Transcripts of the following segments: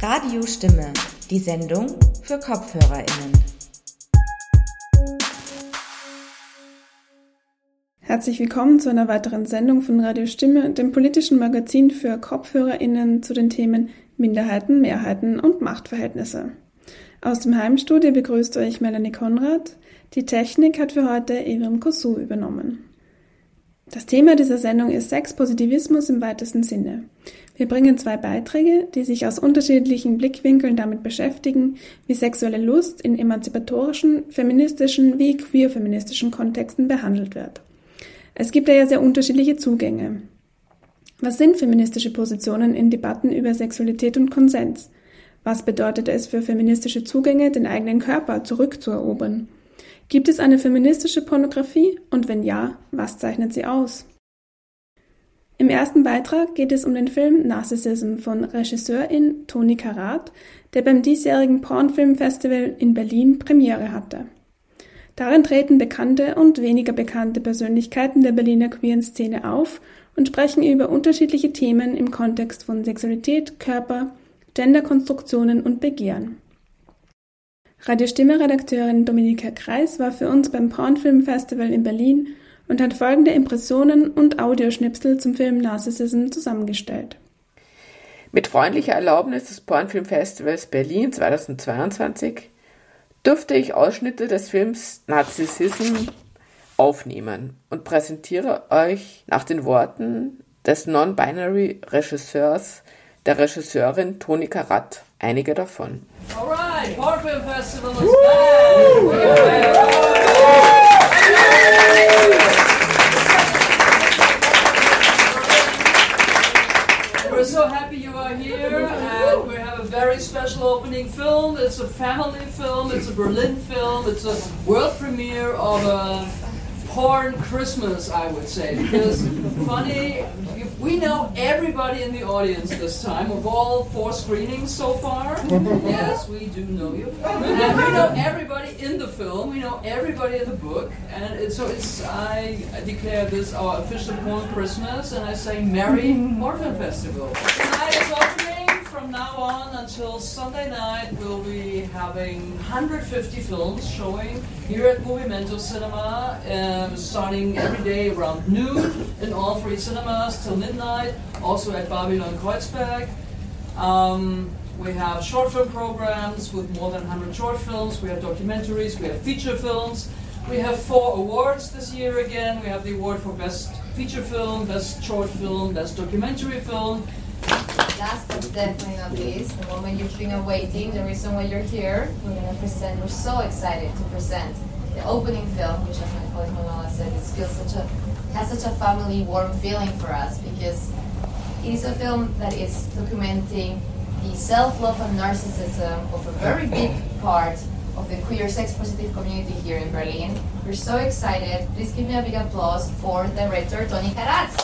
Radiostimme, die Sendung für KopfhörerInnen. Herzlich willkommen zu einer weiteren Sendung von Radio Stimme, dem politischen Magazin für KopfhörerInnen zu den Themen Minderheiten, Mehrheiten und Machtverhältnisse. Aus dem Heimstudio begrüßt euch Melanie Konrad. Die Technik hat für heute Evrim Kosu übernommen. Das Thema dieser Sendung ist Sexpositivismus im weitesten Sinne. Wir bringen zwei Beiträge, die sich aus unterschiedlichen Blickwinkeln damit beschäftigen, wie sexuelle Lust in emanzipatorischen, feministischen wie queer-feministischen Kontexten behandelt wird. Es gibt ja sehr unterschiedliche Zugänge. Was sind feministische Positionen in Debatten über Sexualität und Konsens? Was bedeutet es für feministische Zugänge, den eigenen Körper zurückzuerobern? Gibt es eine feministische Pornografie und wenn ja, was zeichnet sie aus? Im ersten Beitrag geht es um den Film Narcissism von Regisseurin Toni Karat, der beim diesjährigen Pornfilmfestival in Berlin Premiere hatte. Darin treten bekannte und weniger bekannte Persönlichkeiten der Berliner queeren Szene auf und sprechen über unterschiedliche Themen im Kontext von Sexualität, Körper, Genderkonstruktionen und Begehren. Radiostimme-Redakteurin Dominika Kreis war für uns beim Pornfilmfestival in Berlin und hat folgende Impressionen und Audioschnipsel zum Film Narcissism zusammengestellt. Mit freundlicher Erlaubnis des Pornfilmfestivals Berlin 2022 durfte ich Ausschnitte des Films Narcissism aufnehmen und präsentiere euch nach den Worten des Non-Binary-Regisseurs, der Regisseurin Toni Karat, einige davon. Alright, Pornfilm Festival is back! We're so happy you are here, and we have a very special opening film. It's a family film, it's a Berlin film, it's a world premiere of a porn Christmas, I would say. Because, funny, we know everybody in the audience this time of all four screenings so far. yes, we do know you. And we know everybody in the film, we know everybody in the book. And it, so it's, I declare this our official porn Christmas, and I say Merry Porn Festival. From now on until Sunday night, we'll be having 150 films showing here at Movimento Cinema, um, starting every day around noon in all three cinemas till midnight, also at Babylon Kreuzberg. Um, we have short film programs with more than 100 short films, we have documentaries, we have feature films. We have four awards this year again. We have the award for Best Feature Film, Best Short Film, Best Documentary Film, Last but definitely not least, the moment you've been awaiting, the reason why you're here, we're going to present, we're so excited to present the opening film, which as my colleague Manala said, it feels such a, has such a family warm feeling for us because it is a film that is documenting the self-love and narcissism of a very big part of the queer sex positive community here in Berlin. We're so excited. Please give me a big applause for director Tony Karatz.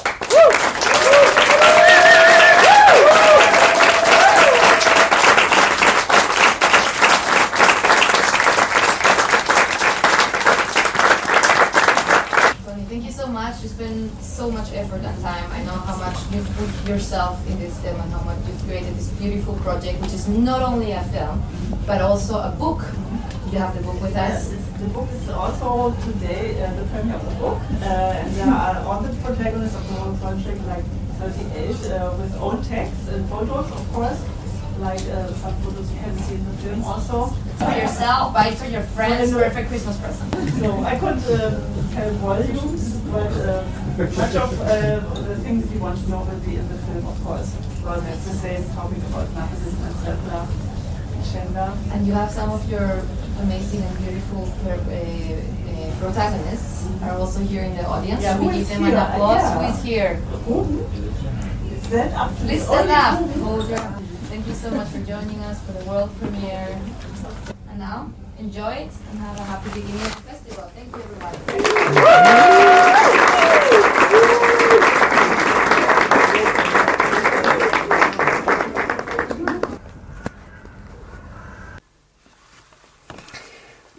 So much effort and time. I know how much you've put yourself in this film and how much you've created this beautiful project, which is not only a film, but also a book. You have the book with us. Yes, the book is also today uh, the premiere of the book, uh, and there are all the protagonists of the whole project, like 38, uh, with own texts and photos, of course like uh, some photos you can see in the film also. For yourself, buy it for your friends, so perfect Christmas present. So I could um, tell volumes, but uh, much of uh, the things you want to know will be in the film, of course. Because it's the same topic about narcissism and self-love, gender. And you have some of your amazing and beautiful uh, uh, protagonists are also here in the audience. Yeah, we give them an applause. Yeah. Who is here? Is that up? Please stand up. Thank you so much for joining us for the world premiere. And now, enjoy it and have a happy beginning of the festival. Thank you, everybody.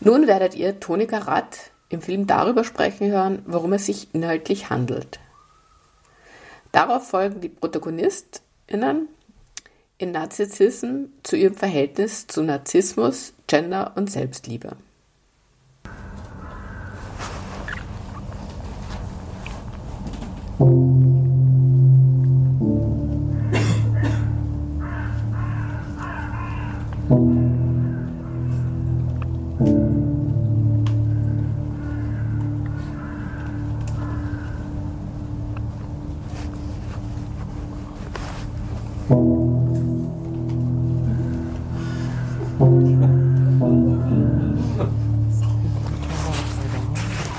Nun werdet ihr Toni Garat im Film darüber sprechen hören, worum es sich inhaltlich handelt. Darauf folgen die ProtagonistInnen in Narzissism zu ihrem Verhältnis zu Narzissmus, Gender und Selbstliebe.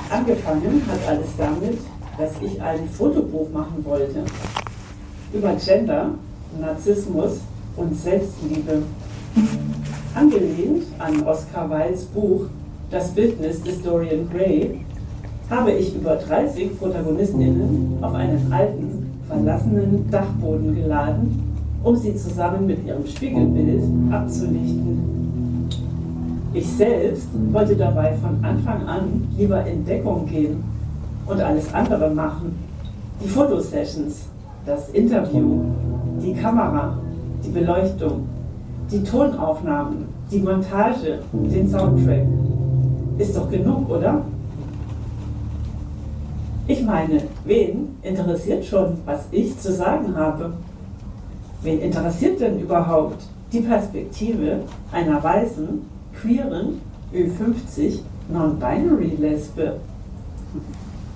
Angefangen hat alles damit, dass ich ein Fotobuch machen wollte über Gender, Narzissmus und Selbstliebe. Angelehnt an Oscar Wildes Buch Das Bildnis des Dorian Gray habe ich über 30 Protagonistinnen auf einen alten, verlassenen Dachboden geladen, um sie zusammen mit ihrem Spiegelbild abzulichten. Ich selbst wollte dabei von Anfang an lieber in Deckung gehen und alles andere machen. Die Fotosessions, das Interview, die Kamera, die Beleuchtung, die Tonaufnahmen, die Montage, den Soundtrack. Ist doch genug, oder? Ich meine, wen interessiert schon, was ich zu sagen habe? Wen interessiert denn überhaupt die Perspektive einer weißen, queeren, Ü50, non-binary Lesbe?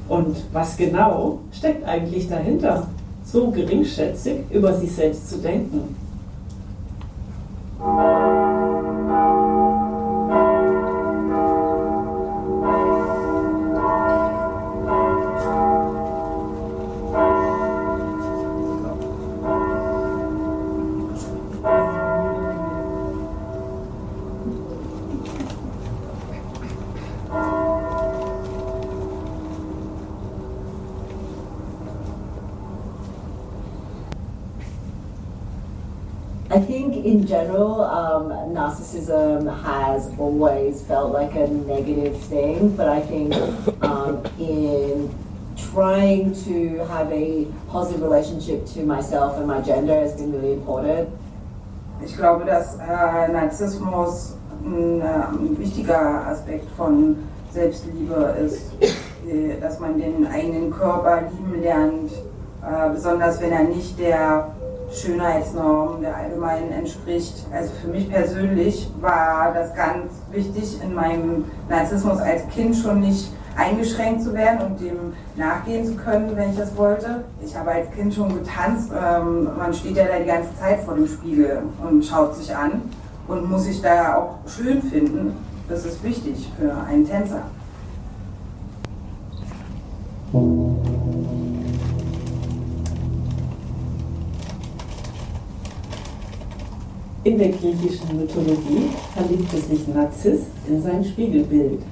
Und was genau steckt eigentlich dahinter, so geringschätzig über sich selbst zu denken? In general, um, narcissism has always felt like a negative thing, but I think um, in trying to have a positive relationship to myself and my gender has been really important. Ich glaube, dass äh, Narzissmus ein, äh, wichtiger Aspekt von Selbstliebe ist, äh, dass man den eigenen Körper lieben lernt, äh, besonders wenn er nicht der Schönheitsnorm der allgemeinen entspricht. Also für mich persönlich war das ganz wichtig, in meinem Narzissmus als Kind schon nicht eingeschränkt zu werden und dem nachgehen zu können, wenn ich das wollte. Ich habe als Kind schon getanzt. Ähm, man steht ja da die ganze Zeit vor dem Spiegel und schaut sich an und muss sich da auch schön finden. Das ist wichtig für einen Tänzer. In der griechischen Mythologie verliebte sich Narziss in sein Spiegelbild.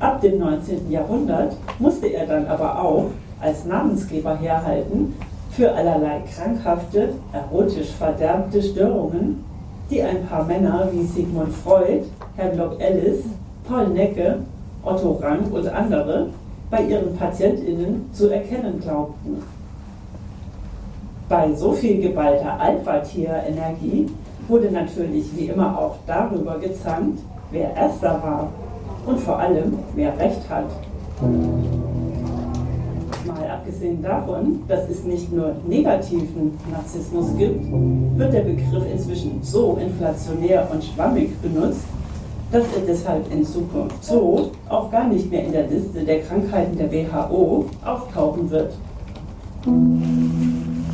Ab dem 19. Jahrhundert musste er dann aber auch als Namensgeber herhalten für allerlei krankhafte, erotisch verderbte Störungen, die ein paar Männer wie Sigmund Freud, Havelock Ellis, Paul Necke, Otto Rank und andere bei ihren PatientInnen zu erkennen glaubten. Bei so viel geballter Alpha-Tier-Energie wurde natürlich wie immer auch darüber gezankt, wer erster war und vor allem, wer recht hat. Mal abgesehen davon, dass es nicht nur negativen Narzissmus gibt, wird der Begriff inzwischen so inflationär und schwammig benutzt, dass er deshalb in Zukunft so auch gar nicht mehr in der Liste der Krankheiten der WHO auftauchen wird.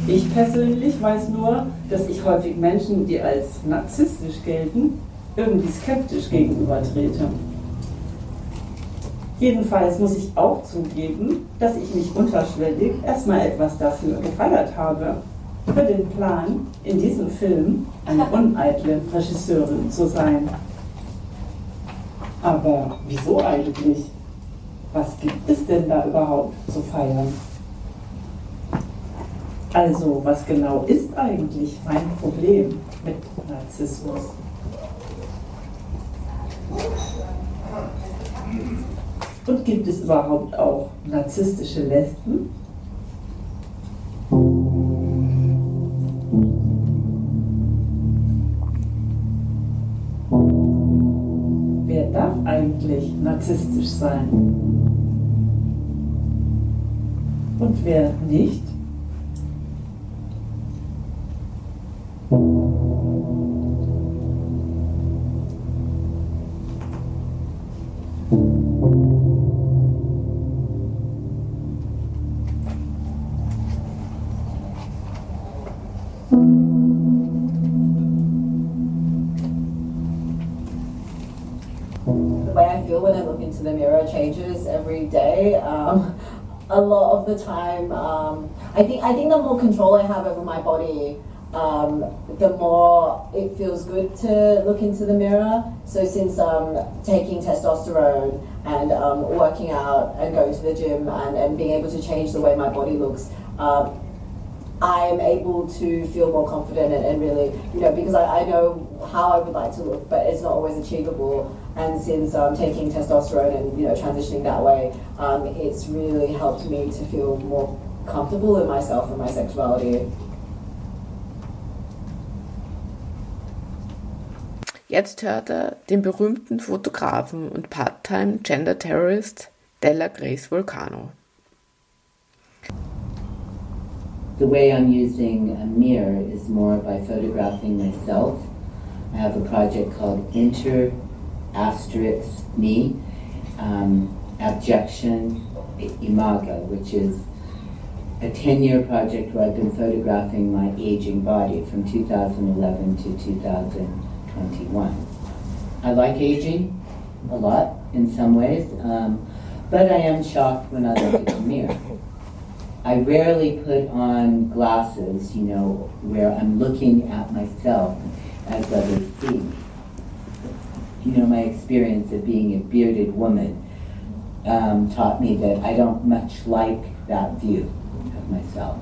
Ich persönlich weiß nur, dass ich häufig Menschen, die als narzisstisch gelten, irgendwie skeptisch gegenübertrete. Jedenfalls muss ich auch zugeben, dass ich mich unterschwellig erstmal etwas dafür gefeiert habe, für den Plan, in diesem Film eine uneitle Regisseurin zu sein. Aber wieso eigentlich? Was gibt es denn da überhaupt zu feiern? Also, was genau ist eigentlich mein Problem mit Narzissmus? Und gibt es überhaupt auch narzisstische Lesben? Wer darf eigentlich narzisstisch sein? Und wer nicht? The way I feel when I look into the mirror changes every day. Um, a lot of the time, um, I think I think the more control I have over my body, um, the more it feels good to look into the mirror. So since um, taking testosterone and um, working out and going to the gym and, and being able to change the way my body looks. Um, I'm able to feel more confident and, and really, you know, because I, I know how I would like to look, but it's not always achievable. And since um, taking testosterone and you know transitioning that way, um, it's really helped me to feel more comfortable in myself and my sexuality. Jetzt hört er den berühmten Fotografen und Part-Time Gender Terrorist Della Grace. The way I'm using a mirror is more by photographing myself. I have a project called Inter Asterisk Me, um, Abjection Imago, which is a 10 year project where I've been photographing my aging body from 2011 to 2021. I like aging a lot in some ways, um, but I am shocked when I look at the mirror. I rarely put on glasses, you know, where I'm looking at myself as others see me. You know, my experience of being a bearded woman um, taught me that I don't much like that view of myself.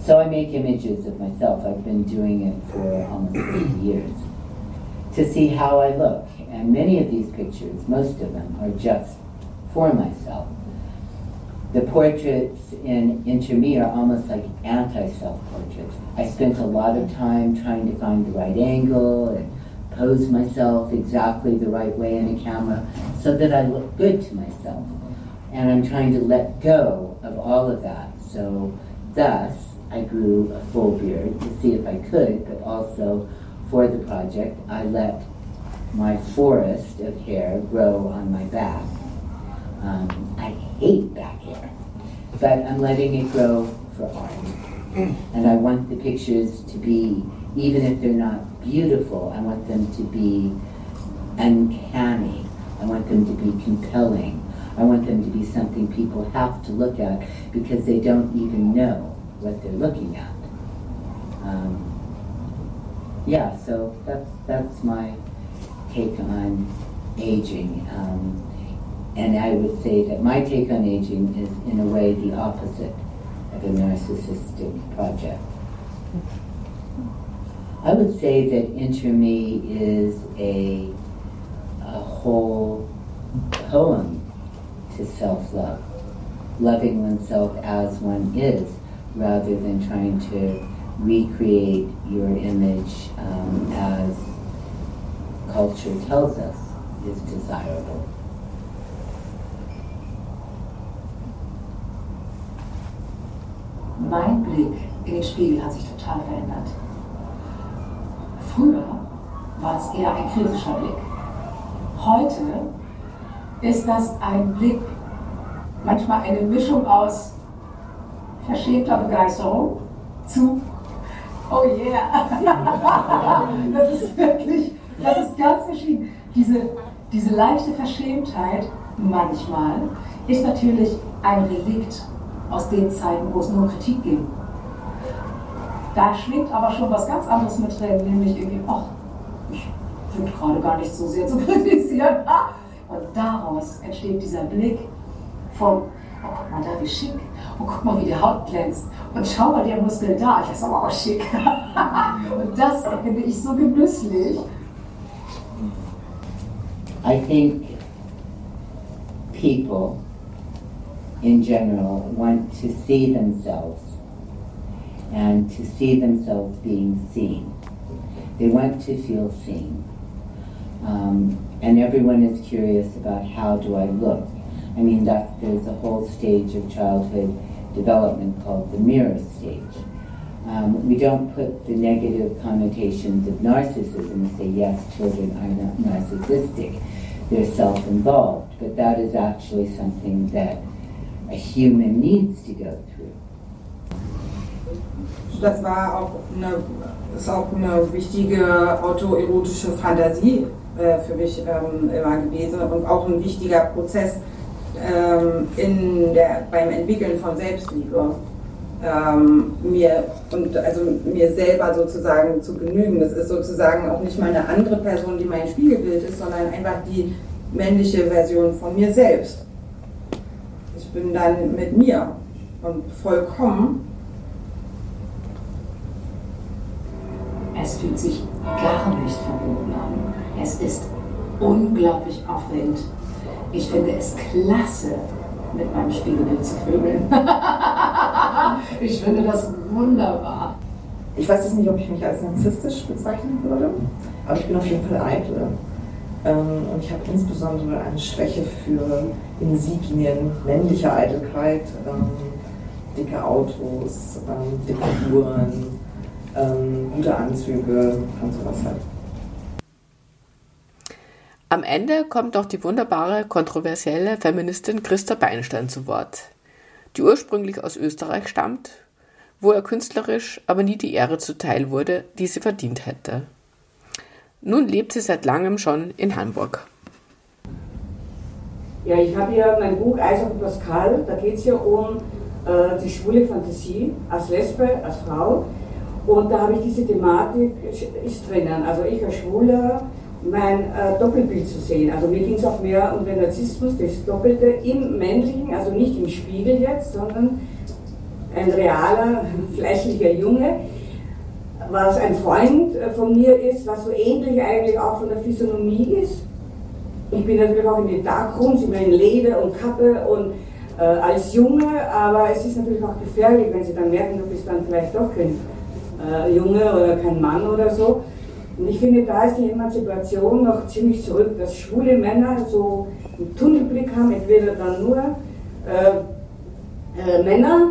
So I make images of myself. I've been doing it for almost 50 years to see how I look. And many of these pictures, most of them, are just for myself. The portraits in Inter Me are almost like anti-self portraits. I spent a lot of time trying to find the right angle and pose myself exactly the right way in a camera so that I look good to myself. And I'm trying to let go of all of that. So thus, I grew a full beard to see if I could, but also for the project, I let my forest of hair grow on my back. Um, I hate back hair, but I'm letting it grow for art. And I want the pictures to be, even if they're not beautiful, I want them to be uncanny. I want them to be compelling. I want them to be something people have to look at because they don't even know what they're looking at. Um, yeah, so that's that's my take on aging. Um, and I would say that my take on aging is, in a way, the opposite of a narcissistic project. I would say that Interme is a, a whole poem to self love, loving oneself as one is, rather than trying to recreate your image um, as culture tells us is desirable. Mein Blick in den Spiegel hat sich total verändert. Früher war es eher ein kritischer Blick. Heute ist das ein Blick, manchmal eine Mischung aus verschämter Begeisterung zu Oh yeah! das ist wirklich, das ist ganz verschieden. Diese, diese leichte Verschämtheit manchmal ist natürlich ein Relikt aus den Zeiten, wo es nur um Kritik ging. Da schwingt aber schon was ganz anderes mit drin, nämlich irgendwie, ach, ich finde gerade gar nicht so sehr zu kritisieren. Und daraus entsteht dieser Blick vom, oh, guck mal da, wie schick. Und guck mal, wie die Haut glänzt. Und schau mal, der Muskel da. Das ist aber auch schick. Und das finde ich so genüsslich. I think people in general want to see themselves and to see themselves being seen. They want to feel seen. Um, and everyone is curious about how do I look. I mean, that there's a whole stage of childhood development called the mirror stage. Um, we don't put the negative connotations of narcissism and say, yes, children are not narcissistic, they're self involved, but that is actually something that a human needs to go through. Das war auch eine, ist auch eine wichtige autoerotische Fantasie äh, für mich ähm, immer gewesen und auch ein wichtiger Prozess ähm, in der, beim Entwickeln von Selbstliebe. Ähm, mir und also mir selber sozusagen zu genügen. Das ist sozusagen auch nicht mal eine andere Person, die mein Spiegelbild ist, sondern einfach die männliche Version von mir selbst. Ich bin dann mit mir und vollkommen. Es fühlt sich gar nicht verboten an. Es ist unglaublich aufregend. Ich finde es klasse, mit meinem Spiegelbild zu vögeln. ich finde das wunderbar. Ich weiß jetzt nicht, ob ich mich als narzisstisch bezeichnen würde, aber ich bin auf jeden Fall eitel. Ähm, und ich habe insbesondere eine Schwäche für Insignien männlicher Eitelkeit, ähm, dicke Autos, ähm, dicke Uhren, gute Anzüge und sowas halt. Am Ende kommt auch die wunderbare, kontroversielle Feministin Christa Beinstein zu Wort, die ursprünglich aus Österreich stammt, wo er künstlerisch aber nie die Ehre zuteil wurde, die sie verdient hätte. Nun lebt sie seit langem schon in Hamburg. Ja, ich habe ja mein Buch und Pascal, da geht es ja um äh, die schwule Fantasie als Lesbe, als Frau. Und da habe ich diese Thematik, ist drinnen. Also ich als Schwuler, mein äh, Doppelbild zu sehen. Also mir ging es auch mehr um den Narzissmus, das Doppelte im Männlichen, also nicht im Spiegel jetzt, sondern ein realer, fleischlicher Junge, was ein Freund äh, von mir ist, was so ähnlich eigentlich auch von der Physiognomie ist. Ich bin natürlich auch in den Darkrooms, immer in Leder und Kappe und äh, als Junge, aber es ist natürlich auch gefährlich, wenn sie dann merken, du bist dann vielleicht doch kein äh, Junge oder kein Mann oder so. Und ich finde, da ist die Emanzipation noch ziemlich zurück, dass schwule Männer so einen Tunnelblick haben, entweder dann nur äh, äh, Männer,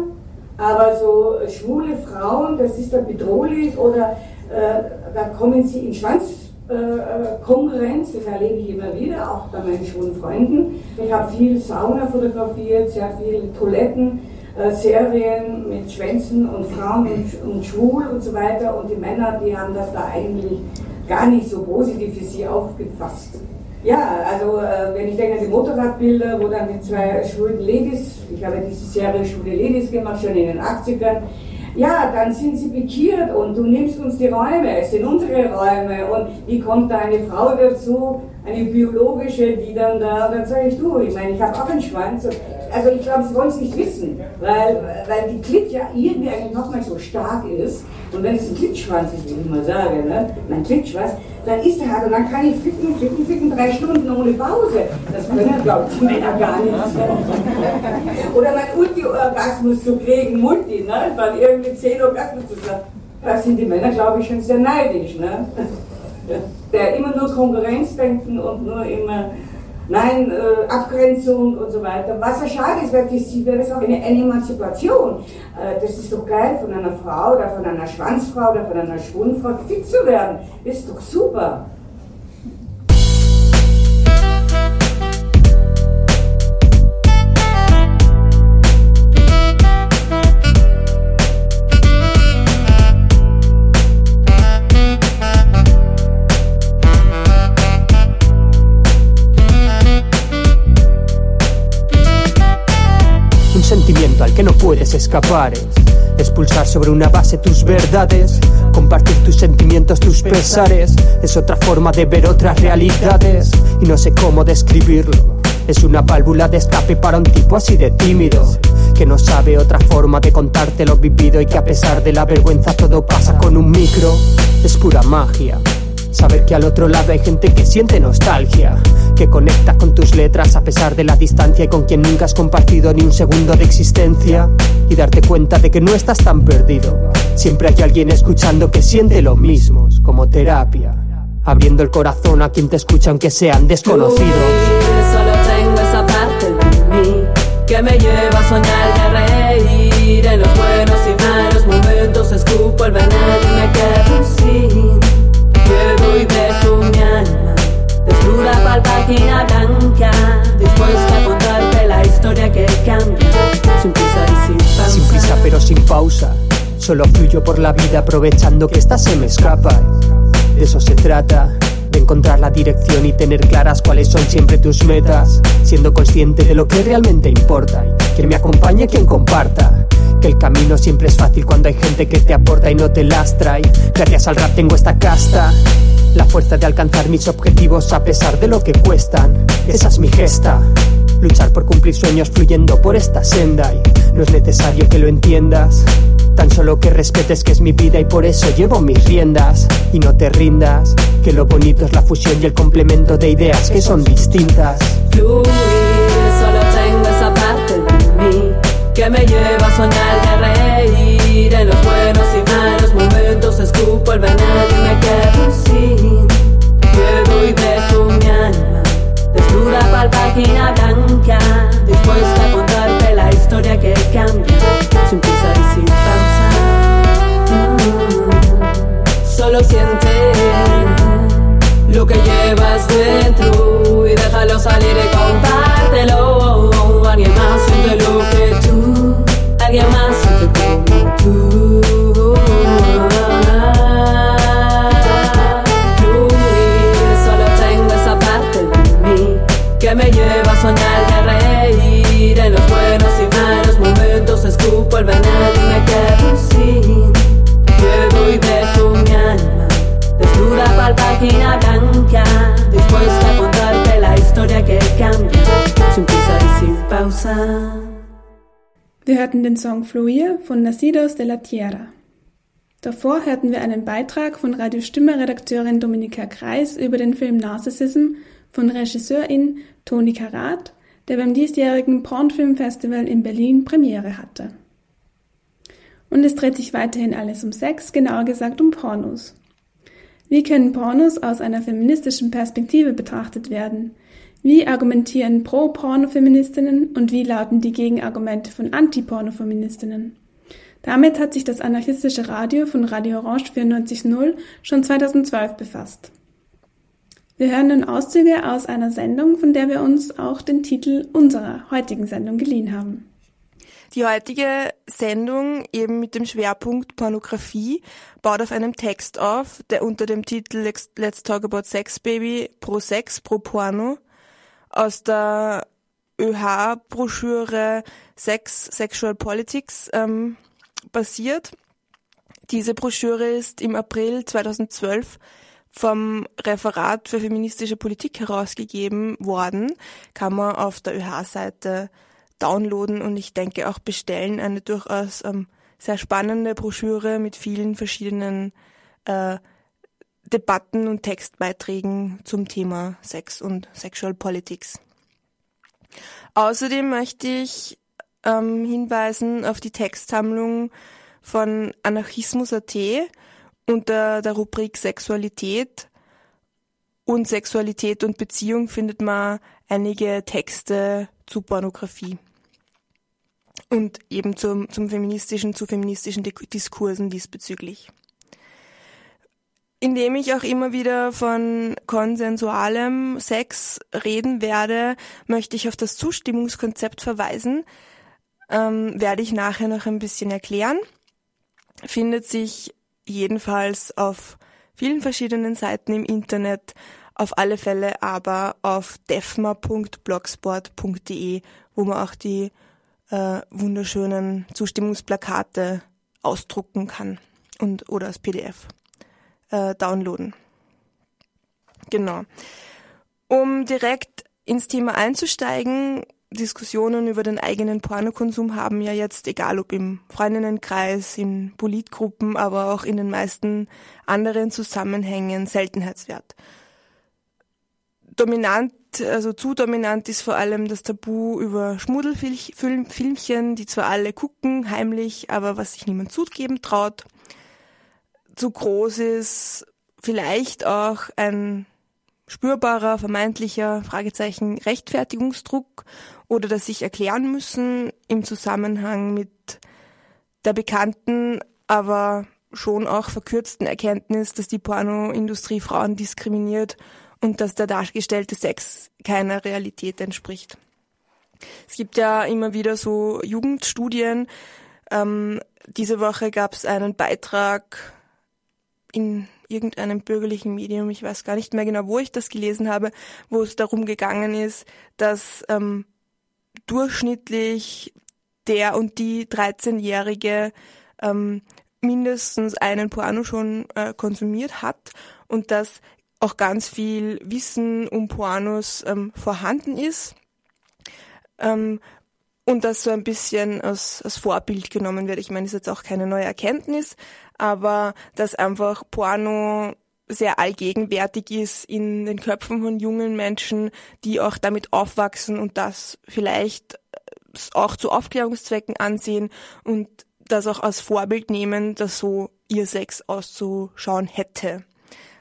aber so schwule Frauen, das ist dann bedrohlich oder äh, da kommen sie in Schwanzkonkurrenz, das erlebe ich immer wieder, auch bei meinen schwulen Freunden. Ich habe viel Sauna fotografiert, sehr viel Toiletten äh, Serien mit Schwänzen und Frauen und, schwul und so weiter. Und die Männer, die haben das da eigentlich gar nicht so positiv für sie aufgefasst. Ja, also äh, wenn ich denke an die Motorradbilder, wo dann die zwei schwulen Ladies, ich habe diese Serie Schwule Ladies gemacht, schon in den 80ern, ja, dann sind sie pikiert und du nimmst uns die Räume, es sind unsere Räume und wie kommt da eine Frau dazu, eine biologische, die dann da, dann sage ich du, ich meine, ich habe auch einen Schwanz. Also ich glaube, sie wollen es nicht wissen, weil, weil die Klit ja irgendwie eigentlich nochmal so stark ist und wenn es ein Klittschwanz ist, wie ich immer sage, ne, mein Klittschwanz, dann ist er halt und dann kann ich ficken, ficken, ficken, drei Stunden ohne Pause. Das können, glaube ich, die Männer gar nicht. Oder mein Multi-Orgasmus zu kriegen, Multi, ne, weil irgendwie zehn Orgasmus zu sagen. Da sind die Männer, glaube ich, schon sehr neidisch. Ne? Der immer nur Konkurrenz denken und nur immer Nein, äh, Abgrenzung und so weiter. Was ja schade ist, weil das wäre es auch eine, Emanzipation. Äh, das ist doch geil, von einer Frau oder von einer Schwanzfrau oder von einer schwulen Frau fit zu werden. Ist doch super. Que no puedes escapar es expulsar sobre una base tus verdades, compartir tus sentimientos, tus pesares, es otra forma de ver otras realidades y no sé cómo describirlo. Es una válvula de escape para un tipo así de tímido, que no sabe otra forma de contarte lo vivido y que a pesar de la vergüenza todo pasa con un micro, es pura magia. Saber que al otro lado hay gente que siente nostalgia, que conecta con tus letras a pesar de la distancia y con quien nunca has compartido ni un segundo de existencia. Y darte cuenta de que no estás tan perdido. Siempre hay alguien escuchando que siente lo mismo, como terapia. abriendo el corazón a quien te escucha aunque sean desconocidos. solo tengo esa parte de mí que me lleva a soñar y a reír en los buenos y malos momentos escupo el veneno página blanca dispuesta a contarte la historia que cambia sin prisa y sin pausa Sin prisa pero sin pausa, solo fluyo por la vida aprovechando que esta se me escapa. De eso se trata, de encontrar la dirección y tener claras cuáles son siempre tus metas, siendo consciente de lo que realmente importa quien me acompañe, quien comparta. Que el camino siempre es fácil cuando hay gente que te aporta y no te lastra. Y gracias al rap tengo esta casta, la fuerza de alcanzar mis objetivos a pesar de lo que cuestan. Esa es mi gesta. Luchar por cumplir sueños fluyendo por esta senda y no es necesario que lo entiendas. Tan solo que respetes que es mi vida y por eso llevo mis riendas. Y no te rindas, que lo bonito es la fusión y el complemento de ideas que son distintas. Fluir, solo tengo esa parte de mí que me lleva a soñar y a reír en los buenos y el veneno y me quedo sin. Llevo y dejo mi alma desnuda para página blanca dispuesta a contarte la historia que cambia sin prisa y sin pausa. Solo siente lo que llevas dentro y déjalo salir y compártelo. Alguien más siente lo que tú, alguien más página blanca, dispuesta a contarte la historia que cambia, sin prisa y sin pausa. Wir hörten den Song Fluir von Nacidos de la Tierra. Davor hörten wir einen Beitrag von Radio Stimme Redakteurin Dominika Kreis über den Film Narcissism von Regisseurin Toni Karat, der beim diesjährigen Pornfilmfestival in Berlin Premiere hatte. Und es dreht sich weiterhin alles um Sex, genauer gesagt um Pornos. Wie können Pornos aus einer feministischen Perspektive betrachtet werden? Wie argumentieren Pro-Porno-Feministinnen und wie lauten die Gegenargumente von Anti-Porno-Feministinnen? Damit hat sich das anarchistische Radio von Radio Orange 94.0 schon 2012 befasst. Wir hören nun Auszüge aus einer Sendung, von der wir uns auch den Titel unserer heutigen Sendung geliehen haben. Die heutige Sendung eben mit dem Schwerpunkt Pornografie baut auf einem Text auf, der unter dem Titel Let's Talk About Sex Baby pro Sex pro Porno aus der ÖH-Broschüre Sex Sexual Politics ähm, basiert. Diese Broschüre ist im April 2012 vom Referat für feministische Politik herausgegeben worden, kann man auf der ÖH-Seite downloaden und ich denke auch bestellen. Eine durchaus ähm, sehr spannende Broschüre mit vielen verschiedenen äh, Debatten und Textbeiträgen zum Thema Sex und Sexual Politics. Außerdem möchte ich ähm, hinweisen auf die Textsammlung von Anarchismus.at unter der Rubrik Sexualität und Sexualität und Beziehung findet man einige Texte zu Pornografie und eben zum, zum feministischen, zu feministischen Diskursen diesbezüglich. Indem ich auch immer wieder von konsensualem Sex reden werde, möchte ich auf das Zustimmungskonzept verweisen, ähm, werde ich nachher noch ein bisschen erklären. Findet sich jedenfalls auf vielen verschiedenen Seiten im Internet, auf alle Fälle aber auf defma.blogsport.de, wo man auch die äh, wunderschönen Zustimmungsplakate ausdrucken kann und oder als PDF äh, downloaden. Genau. Um direkt ins Thema einzusteigen, Diskussionen über den eigenen Pornokonsum haben ja jetzt, egal ob im Freundinnenkreis, in Politgruppen, aber auch in den meisten anderen Zusammenhängen Seltenheitswert. Dominant, also zu dominant ist vor allem das Tabu über Schmuddelfilmchen, die zwar alle gucken, heimlich, aber was sich niemand zugeben traut. Zu groß ist vielleicht auch ein spürbarer, vermeintlicher Fragezeichen Rechtfertigungsdruck oder das sich erklären müssen im Zusammenhang mit der bekannten, aber schon auch verkürzten Erkenntnis, dass die Pornoindustrie Frauen diskriminiert und dass der dargestellte Sex keiner Realität entspricht. Es gibt ja immer wieder so Jugendstudien. Ähm, diese Woche gab es einen Beitrag in irgendeinem bürgerlichen Medium, ich weiß gar nicht mehr genau, wo ich das gelesen habe, wo es darum gegangen ist, dass ähm, durchschnittlich der und die 13-Jährige ähm, mindestens einen Porno schon äh, konsumiert hat und dass auch ganz viel Wissen um Pornos ähm, vorhanden ist ähm, und das so ein bisschen als, als Vorbild genommen wird. Ich meine, das ist jetzt auch keine neue Erkenntnis, aber dass einfach Porno sehr allgegenwärtig ist in den Köpfen von jungen Menschen, die auch damit aufwachsen und das vielleicht auch zu Aufklärungszwecken ansehen und das auch als Vorbild nehmen, dass so ihr Sex auszuschauen hätte.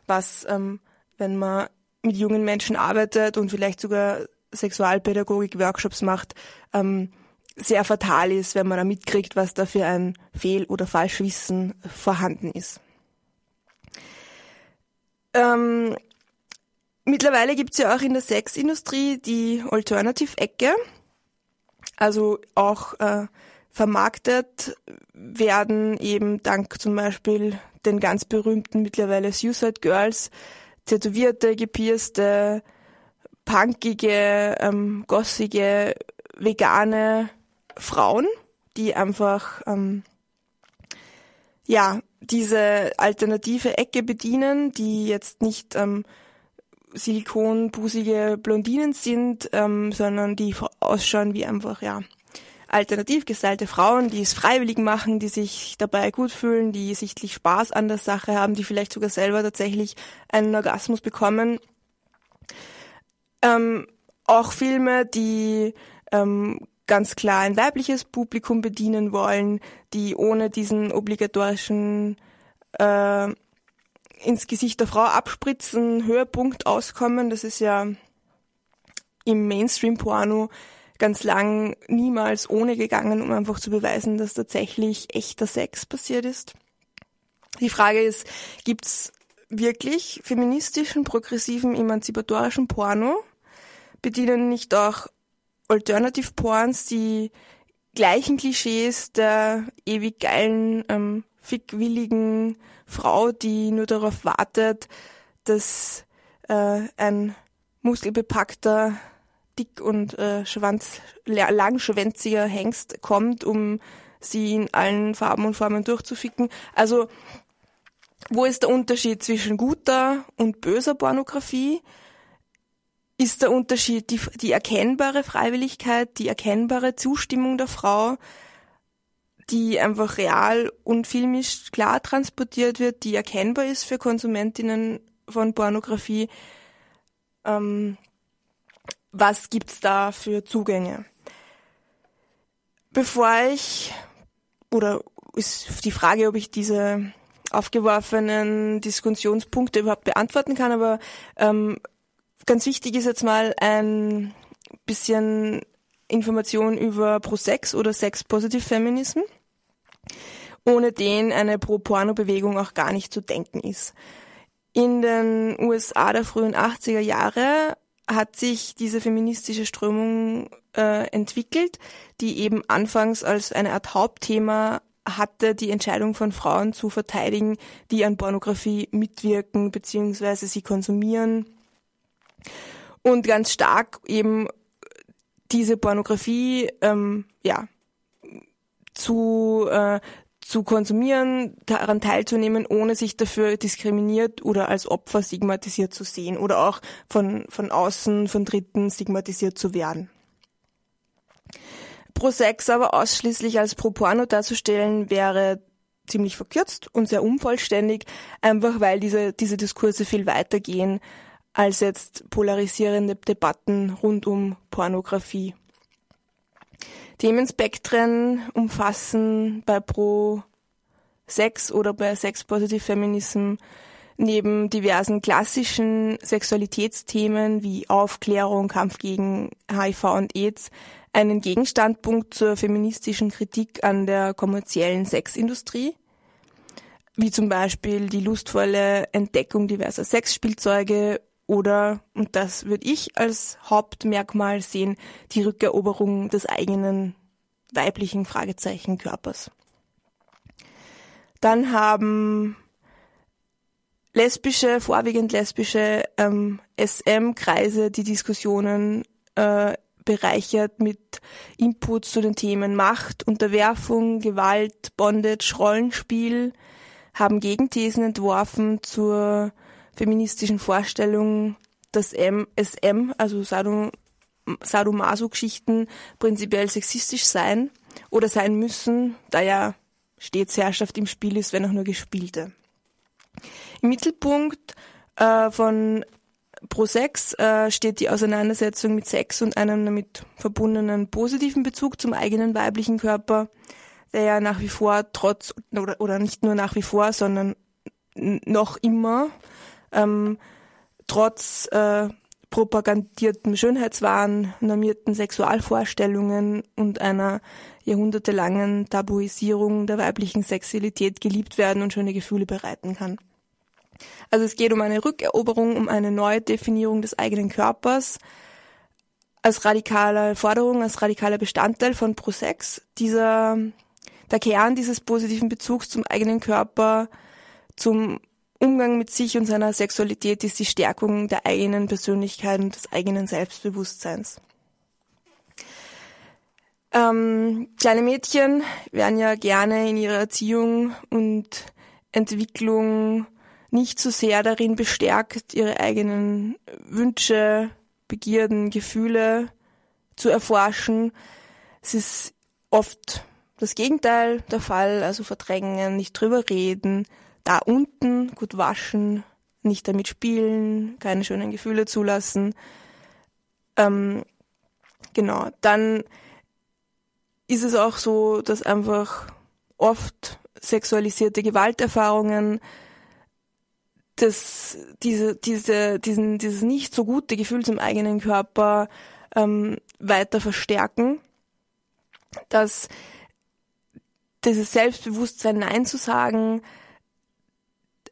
Was, ähm, wenn man mit jungen Menschen arbeitet und vielleicht sogar Sexualpädagogik-Workshops macht, ähm, sehr fatal ist, wenn man da mitkriegt, was da für ein Fehl- oder Falschwissen vorhanden ist. Ähm, mittlerweile gibt es ja auch in der Sexindustrie die Alternative-Ecke, also auch äh, vermarktet werden eben dank zum Beispiel den ganz berühmten mittlerweile Suicide Girls tätowierte, gepierste, punkige, ähm, gossige, vegane Frauen, die einfach ähm, ja diese alternative Ecke bedienen, die jetzt nicht ähm, silikonbusige Blondinen sind, ähm, sondern die ausschauen wie einfach ja alternativ gestylte Frauen, die es freiwillig machen, die sich dabei gut fühlen, die sichtlich Spaß an der Sache haben, die vielleicht sogar selber tatsächlich einen Orgasmus bekommen. Ähm, auch Filme, die ähm, ganz klar ein weibliches Publikum bedienen wollen, die ohne diesen obligatorischen äh, ins Gesicht der Frau abspritzen, Höhepunkt auskommen. Das ist ja im Mainstream-Porno ganz lang niemals ohne gegangen, um einfach zu beweisen, dass tatsächlich echter Sex passiert ist. Die Frage ist, gibt's wirklich feministischen, progressiven, emanzipatorischen Porno? Bedienen nicht auch Alternative Porns die gleichen Klischees der ewig geilen, ähm, fickwilligen Frau, die nur darauf wartet, dass äh, ein muskelbepackter dick und äh, schwanz, langschwänziger Hengst kommt, um sie in allen Farben und Formen durchzuficken. Also, wo ist der Unterschied zwischen guter und böser Pornografie? Ist der Unterschied die, die erkennbare Freiwilligkeit, die erkennbare Zustimmung der Frau, die einfach real und filmisch klar transportiert wird, die erkennbar ist für Konsumentinnen von Pornografie? Ähm, was gibt's da für Zugänge? Bevor ich, oder ist die Frage, ob ich diese aufgeworfenen Diskussionspunkte überhaupt beantworten kann, aber ähm, ganz wichtig ist jetzt mal ein bisschen Information über Pro-Sex oder Sex-Positive Feminism, ohne den eine Pro-Porno-Bewegung auch gar nicht zu denken ist. In den USA der frühen 80er Jahre hat sich diese feministische Strömung äh, entwickelt, die eben anfangs als eine Art Hauptthema hatte, die Entscheidung von Frauen zu verteidigen, die an Pornografie mitwirken bzw. sie konsumieren. Und ganz stark eben diese Pornografie ähm, ja, zu äh, zu konsumieren, daran teilzunehmen, ohne sich dafür diskriminiert oder als Opfer stigmatisiert zu sehen oder auch von, von außen, von Dritten stigmatisiert zu werden. Pro Sex aber ausschließlich als Pro Porno darzustellen, wäre ziemlich verkürzt und sehr unvollständig, einfach weil diese, diese Diskurse viel weiter gehen als jetzt polarisierende Debatten rund um Pornografie. Themenspektren umfassen bei Pro Sex oder bei Sex Positive Feminism neben diversen klassischen Sexualitätsthemen wie Aufklärung, Kampf gegen HIV und AIDS einen Gegenstandpunkt zur feministischen Kritik an der kommerziellen Sexindustrie, wie zum Beispiel die lustvolle Entdeckung diverser Sexspielzeuge oder, und das würde ich als Hauptmerkmal sehen, die Rückeroberung des eigenen weiblichen Fragezeichen Körpers. Dann haben lesbische, vorwiegend lesbische ähm, SM-Kreise die Diskussionen äh, bereichert mit Inputs zu den Themen Macht, Unterwerfung, Gewalt, Bondage, Rollenspiel, haben Gegenthesen entworfen zur feministischen Vorstellung, dass SM, also Sadom Sadomaso-Geschichten prinzipiell sexistisch sein oder sein müssen, da ja stets Herrschaft im Spiel ist, wenn auch nur gespielte. Im Mittelpunkt äh, von Pro Sex äh, steht die Auseinandersetzung mit Sex und einem damit verbundenen positiven Bezug zum eigenen weiblichen Körper, der ja nach wie vor trotz oder, oder nicht nur nach wie vor, sondern noch immer ähm, trotz äh, propagandierten Schönheitswahn, normierten Sexualvorstellungen und einer jahrhundertelangen Tabuisierung der weiblichen Sexualität geliebt werden und schöne Gefühle bereiten kann. Also es geht um eine Rückeroberung, um eine Neudefinierung des eigenen Körpers als radikale Forderung, als radikaler Bestandteil von Pro-Sex. Dieser, der Kern dieses positiven Bezugs zum eigenen Körper, zum Umgang mit sich und seiner Sexualität ist die Stärkung der eigenen Persönlichkeit und des eigenen Selbstbewusstseins. Ähm, kleine Mädchen werden ja gerne in ihrer Erziehung und Entwicklung nicht so sehr darin bestärkt, ihre eigenen Wünsche, Begierden, Gefühle zu erforschen. Es ist oft das Gegenteil der Fall, also verdrängen, nicht drüber reden, da unten gut waschen, nicht damit spielen, keine schönen Gefühle zulassen. Ähm, genau, dann ist es auch so, dass einfach oft sexualisierte Gewalterfahrungen das, diese, diese, diesen, dieses nicht so gute Gefühl zum eigenen Körper ähm, weiter verstärken, dass dieses Selbstbewusstsein Nein zu sagen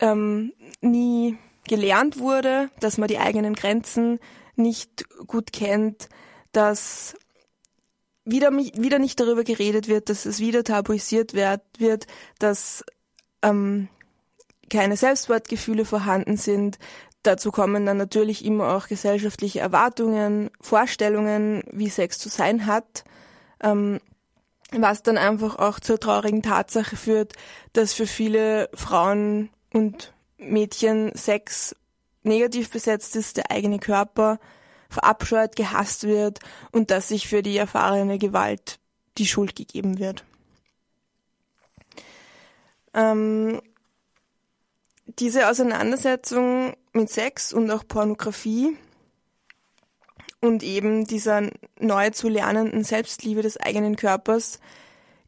ähm, nie gelernt wurde, dass man die eigenen Grenzen nicht gut kennt, dass wieder, wieder nicht darüber geredet wird, dass es wieder tabuisiert wird, dass ähm, keine Selbstwertgefühle vorhanden sind. Dazu kommen dann natürlich immer auch gesellschaftliche Erwartungen, Vorstellungen, wie Sex zu sein hat, ähm, was dann einfach auch zur traurigen Tatsache führt, dass für viele Frauen und Mädchen Sex negativ besetzt ist, der eigene Körper verabscheut, gehasst wird und dass sich für die erfahrene Gewalt die Schuld gegeben wird. Ähm, diese Auseinandersetzung mit Sex und auch Pornografie und eben dieser neu zu lernenden Selbstliebe des eigenen Körpers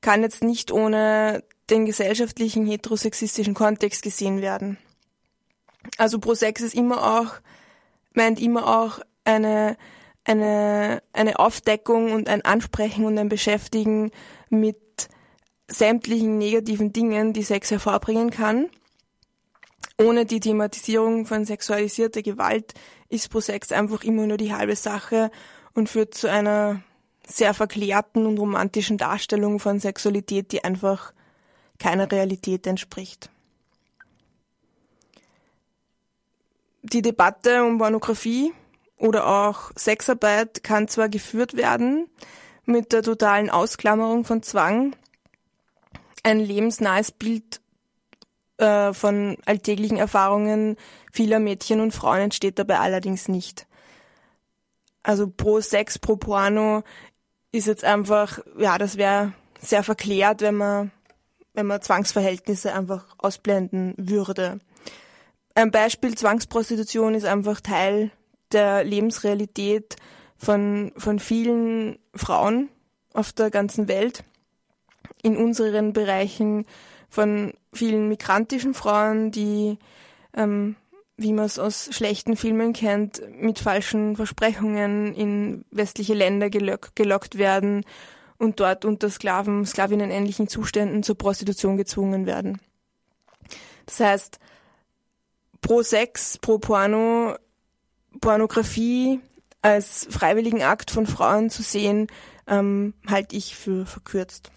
kann jetzt nicht ohne den gesellschaftlichen heterosexistischen Kontext gesehen werden. Also Pro-Sex ist immer auch, meint immer auch eine, eine, eine Aufdeckung und ein Ansprechen und ein Beschäftigen mit sämtlichen negativen Dingen, die Sex hervorbringen kann ohne die Thematisierung von sexualisierter Gewalt ist Pro-Sex einfach immer nur die halbe Sache und führt zu einer sehr verklärten und romantischen Darstellung von Sexualität, die einfach keiner Realität entspricht. Die Debatte um Pornografie oder auch Sexarbeit kann zwar geführt werden mit der totalen Ausklammerung von Zwang, ein lebensnahes Bild äh, von alltäglichen Erfahrungen vieler Mädchen und Frauen entsteht dabei allerdings nicht. Also pro Sex, pro Porno ist jetzt einfach, ja, das wäre sehr verklärt, wenn man, wenn man Zwangsverhältnisse einfach ausblenden würde. Ein Beispiel Zwangsprostitution ist einfach Teil der Lebensrealität von, von vielen Frauen auf der ganzen Welt. In unseren Bereichen von vielen migrantischen Frauen, die ähm, wie man es aus schlechten Filmen kennt, mit falschen Versprechungen in westliche Länder gelock, gelockt werden und dort unter Sklaven, Sklavinnen ähnlichen Zuständen zur Prostitution gezwungen werden. Das heißt, pro Sex, pro Porno, Pornografie als freiwilligen Akt von Frauen zu sehen, ähm, halte ich für verkürzt.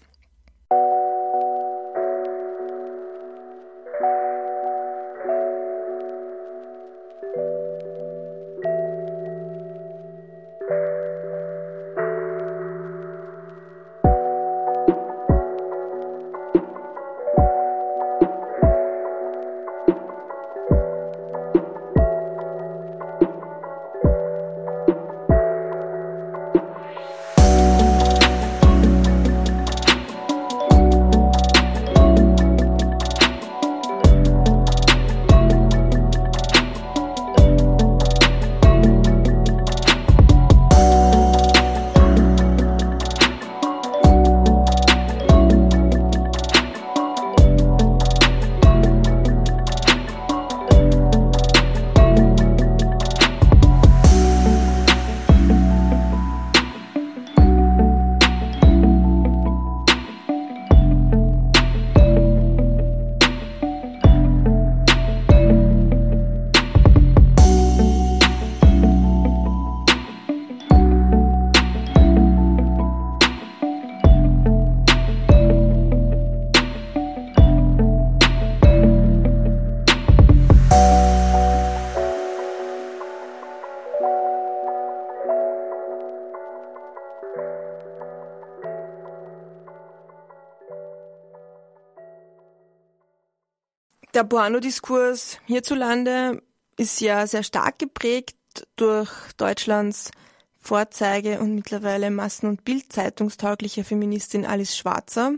Der Pornodiskurs hierzulande ist ja sehr stark geprägt durch Deutschlands Vorzeige und mittlerweile Massen- und Bildzeitungstaugliche Feministin Alice Schwarzer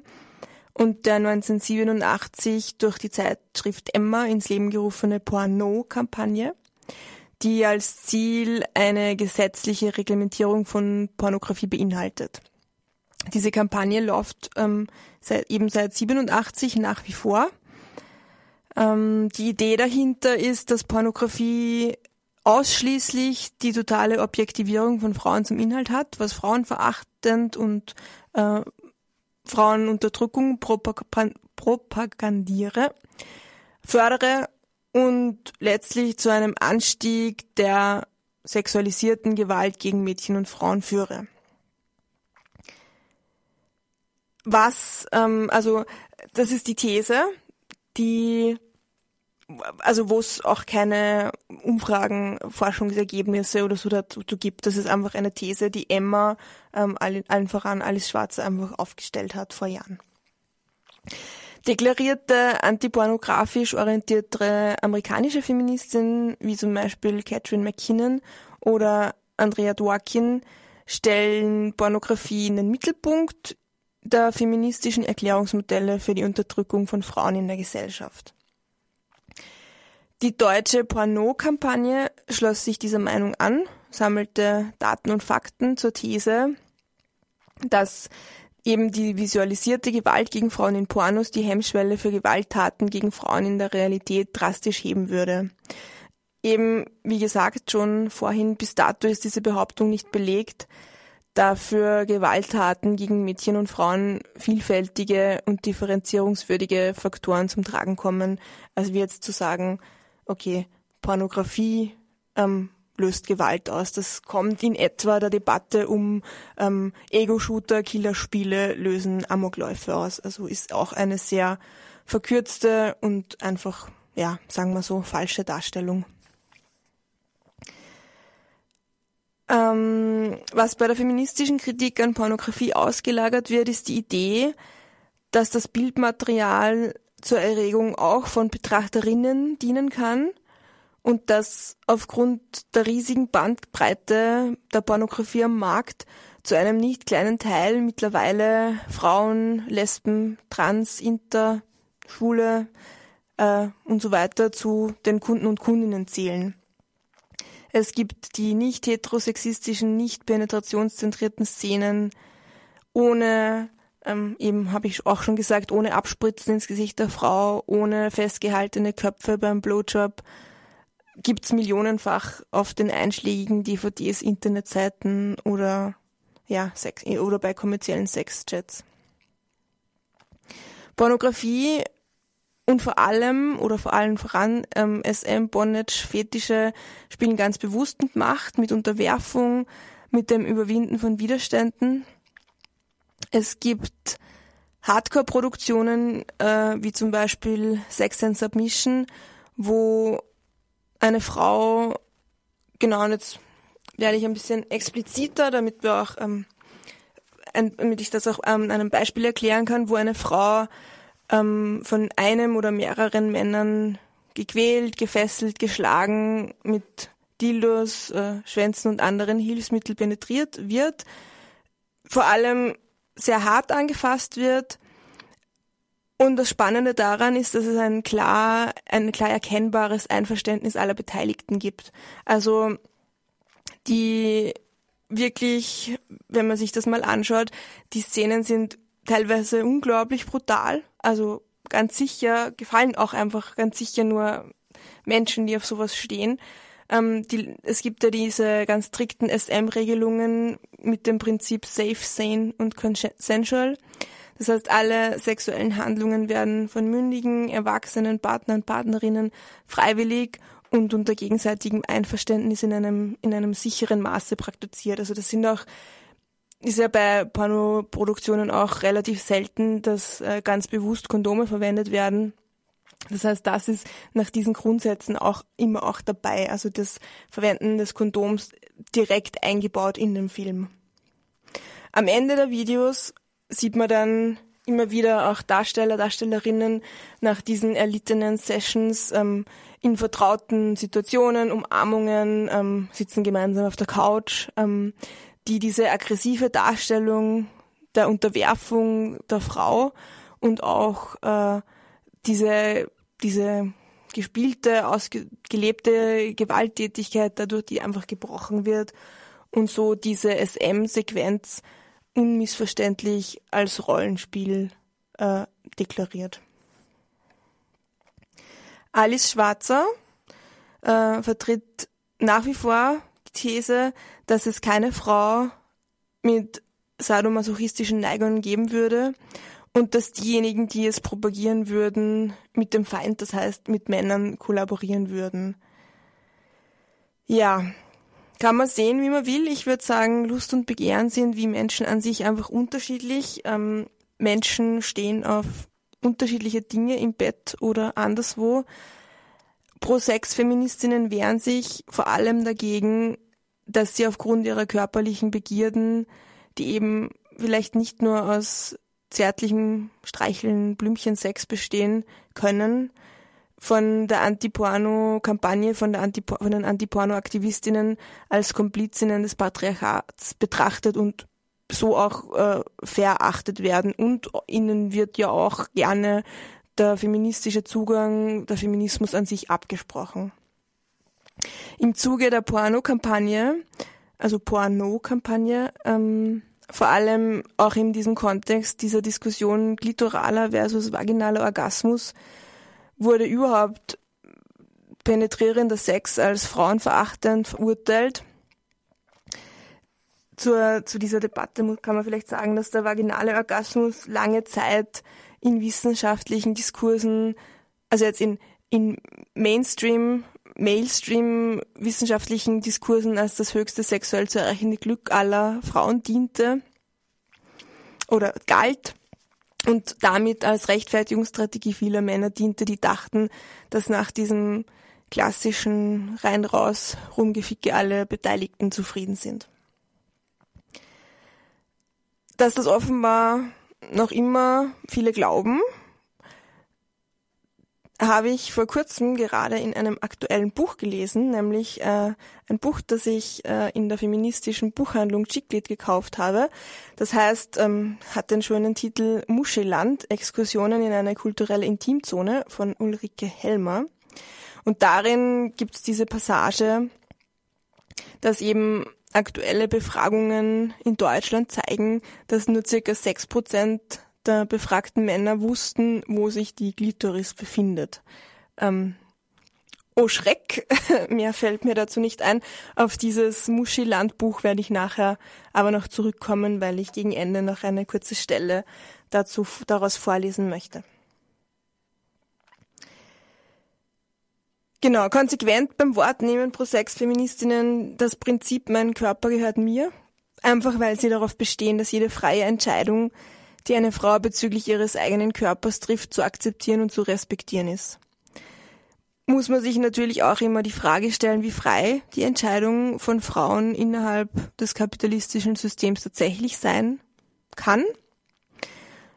und der 1987 durch die Zeitschrift Emma ins Leben gerufene Porno-Kampagne, die als Ziel eine gesetzliche Reglementierung von Pornografie beinhaltet. Diese Kampagne läuft ähm, seit, eben seit 87 nach wie vor ähm, die Idee dahinter ist, dass Pornografie ausschließlich die totale Objektivierung von Frauen zum Inhalt hat, was frauenverachtend und äh, Frauenunterdrückung propagandiere, fördere und letztlich zu einem Anstieg der sexualisierten Gewalt gegen Mädchen und Frauen führe. Was, ähm, also das ist die These, die also wo es auch keine Umfragen, Forschungsergebnisse oder so dazu gibt. Das ist einfach eine These, die Emma ähm, allen, allen voran Alice Schwarzer einfach aufgestellt hat vor Jahren. Deklarierte antipornografisch orientierte amerikanische Feministinnen, wie zum Beispiel Catherine McKinnon oder Andrea Dworkin, stellen Pornografie in den Mittelpunkt der feministischen Erklärungsmodelle für die Unterdrückung von Frauen in der Gesellschaft. Die deutsche Porno-Kampagne schloss sich dieser Meinung an, sammelte Daten und Fakten zur These, dass eben die visualisierte Gewalt gegen Frauen in Pornos die Hemmschwelle für Gewalttaten gegen Frauen in der Realität drastisch heben würde. Eben, wie gesagt, schon vorhin bis dato ist diese Behauptung nicht belegt, da für Gewalttaten gegen Mädchen und Frauen vielfältige und differenzierungswürdige Faktoren zum Tragen kommen, als wie jetzt zu sagen, okay, Pornografie ähm, löst Gewalt aus. Das kommt in etwa der Debatte um ähm, Ego-Shooter, Killerspiele lösen Amokläufe aus. Also ist auch eine sehr verkürzte und einfach, ja, sagen wir so, falsche Darstellung. Ähm, was bei der feministischen Kritik an Pornografie ausgelagert wird, ist die Idee, dass das Bildmaterial zur Erregung auch von Betrachterinnen dienen kann und dass aufgrund der riesigen Bandbreite der Pornografie am Markt zu einem nicht kleinen Teil mittlerweile Frauen, Lesben, Trans, Inter, Schwule äh, und so weiter zu den Kunden und Kundinnen zählen. Es gibt die nicht heterosexistischen, nicht penetrationszentrierten Szenen ohne ähm, eben habe ich auch schon gesagt, ohne Abspritzen ins Gesicht der Frau, ohne festgehaltene Köpfe beim Blowjob, gibt's millionenfach auf den einschlägigen DVDs, Internetseiten oder ja, Sex oder bei kommerziellen Sexchats. Pornografie und vor allem oder vor allem voran ähm, SM, Bondage, Fetische spielen ganz bewusst mit Macht, mit Unterwerfung, mit dem Überwinden von Widerständen. Es gibt Hardcore-Produktionen äh, wie zum Beispiel Sex and Submission, wo eine Frau, genau, und jetzt werde ich ein bisschen expliziter, damit wir auch, ähm, ein, damit ich das auch ähm, an einem Beispiel erklären kann, wo eine Frau ähm, von einem oder mehreren Männern gequält, gefesselt, geschlagen, mit Dildos, äh, Schwänzen und anderen Hilfsmitteln penetriert wird, vor allem sehr hart angefasst wird. Und das Spannende daran ist, dass es ein klar, ein klar erkennbares Einverständnis aller Beteiligten gibt. Also die wirklich, wenn man sich das mal anschaut, die Szenen sind teilweise unglaublich brutal. Also ganz sicher gefallen auch einfach ganz sicher nur Menschen, die auf sowas stehen. Ähm, die, es gibt ja diese ganz strikten SM-Regelungen mit dem Prinzip safe, sane und consensual. Das heißt, alle sexuellen Handlungen werden von mündigen, erwachsenen Partnern, Partnerinnen freiwillig und unter gegenseitigem Einverständnis in einem, in einem sicheren Maße praktiziert. Also das sind auch, ist ja bei Pornoproduktionen auch relativ selten, dass äh, ganz bewusst Kondome verwendet werden. Das heißt, das ist nach diesen Grundsätzen auch immer auch dabei. Also das Verwenden des Kondoms direkt eingebaut in den Film. Am Ende der Videos sieht man dann immer wieder auch Darsteller, Darstellerinnen nach diesen erlittenen Sessions ähm, in vertrauten Situationen, Umarmungen, ähm, sitzen gemeinsam auf der Couch, ähm, die diese aggressive Darstellung der Unterwerfung der Frau und auch äh, diese, diese gespielte, ausgelebte Gewalttätigkeit dadurch, die einfach gebrochen wird und so diese SM-Sequenz unmissverständlich als Rollenspiel äh, deklariert. Alice Schwarzer äh, vertritt nach wie vor die These, dass es keine Frau mit sadomasochistischen Neigungen geben würde und dass diejenigen, die es propagieren würden, mit dem Feind, das heißt mit Männern kollaborieren würden. Ja, kann man sehen, wie man will. Ich würde sagen, Lust und Begehren sind wie Menschen an sich einfach unterschiedlich. Ähm, Menschen stehen auf unterschiedliche Dinge im Bett oder anderswo. Pro-Sex-Feministinnen wehren sich vor allem dagegen, dass sie aufgrund ihrer körperlichen Begierden, die eben vielleicht nicht nur aus zärtlichem Streicheln, Blümchen-Sex bestehen können, von der Anti-Porno-Kampagne, von, Anti von den Anti-Porno-Aktivistinnen als Komplizinnen des Patriarchats betrachtet und so auch äh, verachtet werden. Und ihnen wird ja auch gerne der feministische Zugang, der Feminismus an sich abgesprochen. Im Zuge der Porno-Kampagne, also Porno-Kampagne, ähm, vor allem auch in diesem Kontext dieser Diskussion glitoraler versus vaginaler Orgasmus wurde überhaupt penetrierender Sex als frauenverachtend verurteilt. Zur, zu dieser Debatte kann man vielleicht sagen, dass der vaginale Orgasmus lange Zeit in wissenschaftlichen Diskursen, also jetzt in, in Mainstream, Mainstream wissenschaftlichen Diskursen als das höchste sexuell zu erreichende Glück aller Frauen diente oder galt und damit als Rechtfertigungsstrategie vieler Männer diente, die dachten, dass nach diesem klassischen rein-raus Rumgeficke alle Beteiligten zufrieden sind. Dass das offenbar noch immer viele glauben, habe ich vor kurzem gerade in einem aktuellen Buch gelesen, nämlich äh, ein Buch, das ich äh, in der feministischen Buchhandlung Chicklit gekauft habe. Das heißt, ähm, hat den schönen Titel Muscheland, Exkursionen in eine kulturelle Intimzone von Ulrike Helmer. Und darin gibt es diese Passage, dass eben aktuelle Befragungen in Deutschland zeigen, dass nur circa 6% der befragten Männer wussten, wo sich die Glitoris befindet. Ähm, oh Schreck, mehr fällt mir dazu nicht ein. Auf dieses Muschi-Landbuch werde ich nachher aber noch zurückkommen, weil ich gegen Ende noch eine kurze Stelle dazu daraus vorlesen möchte. Genau, konsequent beim Wort nehmen pro Sex Feministinnen das Prinzip mein Körper gehört mir, einfach weil sie darauf bestehen, dass jede freie Entscheidung, die eine Frau bezüglich ihres eigenen Körpers trifft, zu akzeptieren und zu respektieren ist. Muss man sich natürlich auch immer die Frage stellen, wie frei die Entscheidung von Frauen innerhalb des kapitalistischen Systems tatsächlich sein kann.